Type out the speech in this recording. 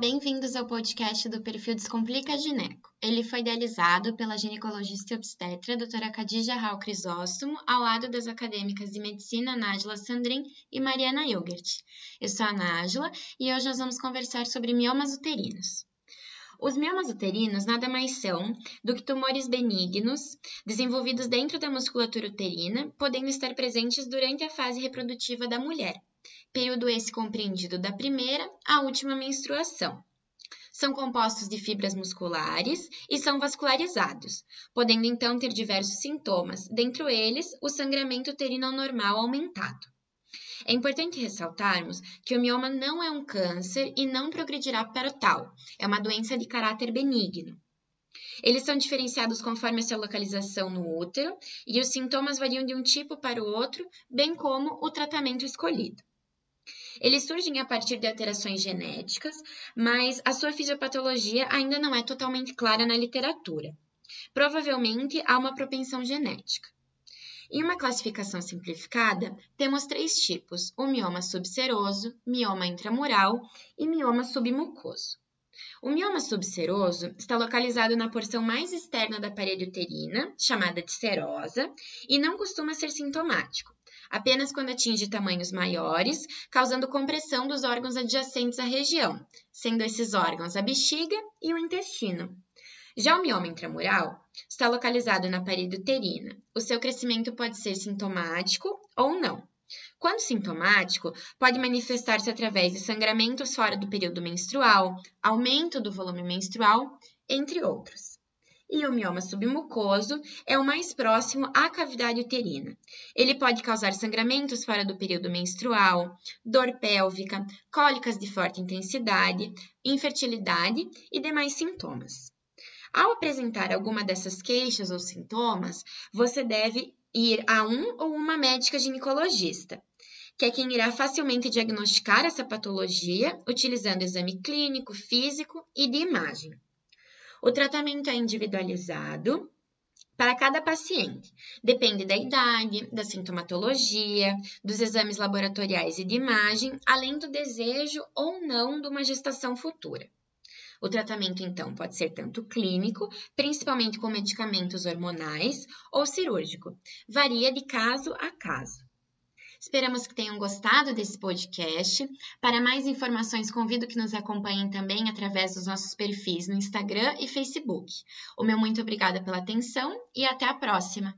bem-vindos ao podcast do perfil Descomplica Gineco. Ele foi idealizado pela ginecologista e obstetra doutora Khadija Raul Crisóstomo, ao lado das acadêmicas de medicina Nájila Sandrin e Mariana Hilgert. Eu sou a Nájila e hoje nós vamos conversar sobre miomas uterinos. Os miomas uterinos nada mais são do que tumores benignos desenvolvidos dentro da musculatura uterina, podendo estar presentes durante a fase reprodutiva da mulher, período esse compreendido da primeira à última menstruação. São compostos de fibras musculares e são vascularizados, podendo então ter diversos sintomas, dentre eles o sangramento uterino normal aumentado. É importante ressaltarmos que o mioma não é um câncer e não progredirá para tal, é uma doença de caráter benigno. Eles são diferenciados conforme a sua localização no útero e os sintomas variam de um tipo para o outro, bem como o tratamento escolhido. Eles surgem a partir de alterações genéticas, mas a sua fisiopatologia ainda não é totalmente clara na literatura. Provavelmente há uma propensão genética. Em uma classificação simplificada, temos três tipos: o mioma subseroso, mioma intramural e mioma submucoso. O mioma subseroso está localizado na porção mais externa da parede uterina, chamada de serosa, e não costuma ser sintomático, apenas quando atinge tamanhos maiores, causando compressão dos órgãos adjacentes à região, sendo esses órgãos a bexiga e o intestino. Já o mioma intramural está localizado na parede uterina. O seu crescimento pode ser sintomático ou não. Quando sintomático, pode manifestar-se através de sangramentos fora do período menstrual, aumento do volume menstrual, entre outros. E o mioma submucoso é o mais próximo à cavidade uterina. Ele pode causar sangramentos fora do período menstrual, dor pélvica, cólicas de forte intensidade, infertilidade e demais sintomas. Ao apresentar alguma dessas queixas ou sintomas, você deve ir a um ou uma médica ginecologista, que é quem irá facilmente diagnosticar essa patologia utilizando exame clínico, físico e de imagem. O tratamento é individualizado para cada paciente. Depende da idade, da sintomatologia, dos exames laboratoriais e de imagem, além do desejo ou não de uma gestação futura. O tratamento, então, pode ser tanto clínico, principalmente com medicamentos hormonais, ou cirúrgico. Varia de caso a caso. Esperamos que tenham gostado desse podcast. Para mais informações, convido que nos acompanhem também através dos nossos perfis no Instagram e Facebook. O meu muito obrigada pela atenção e até a próxima!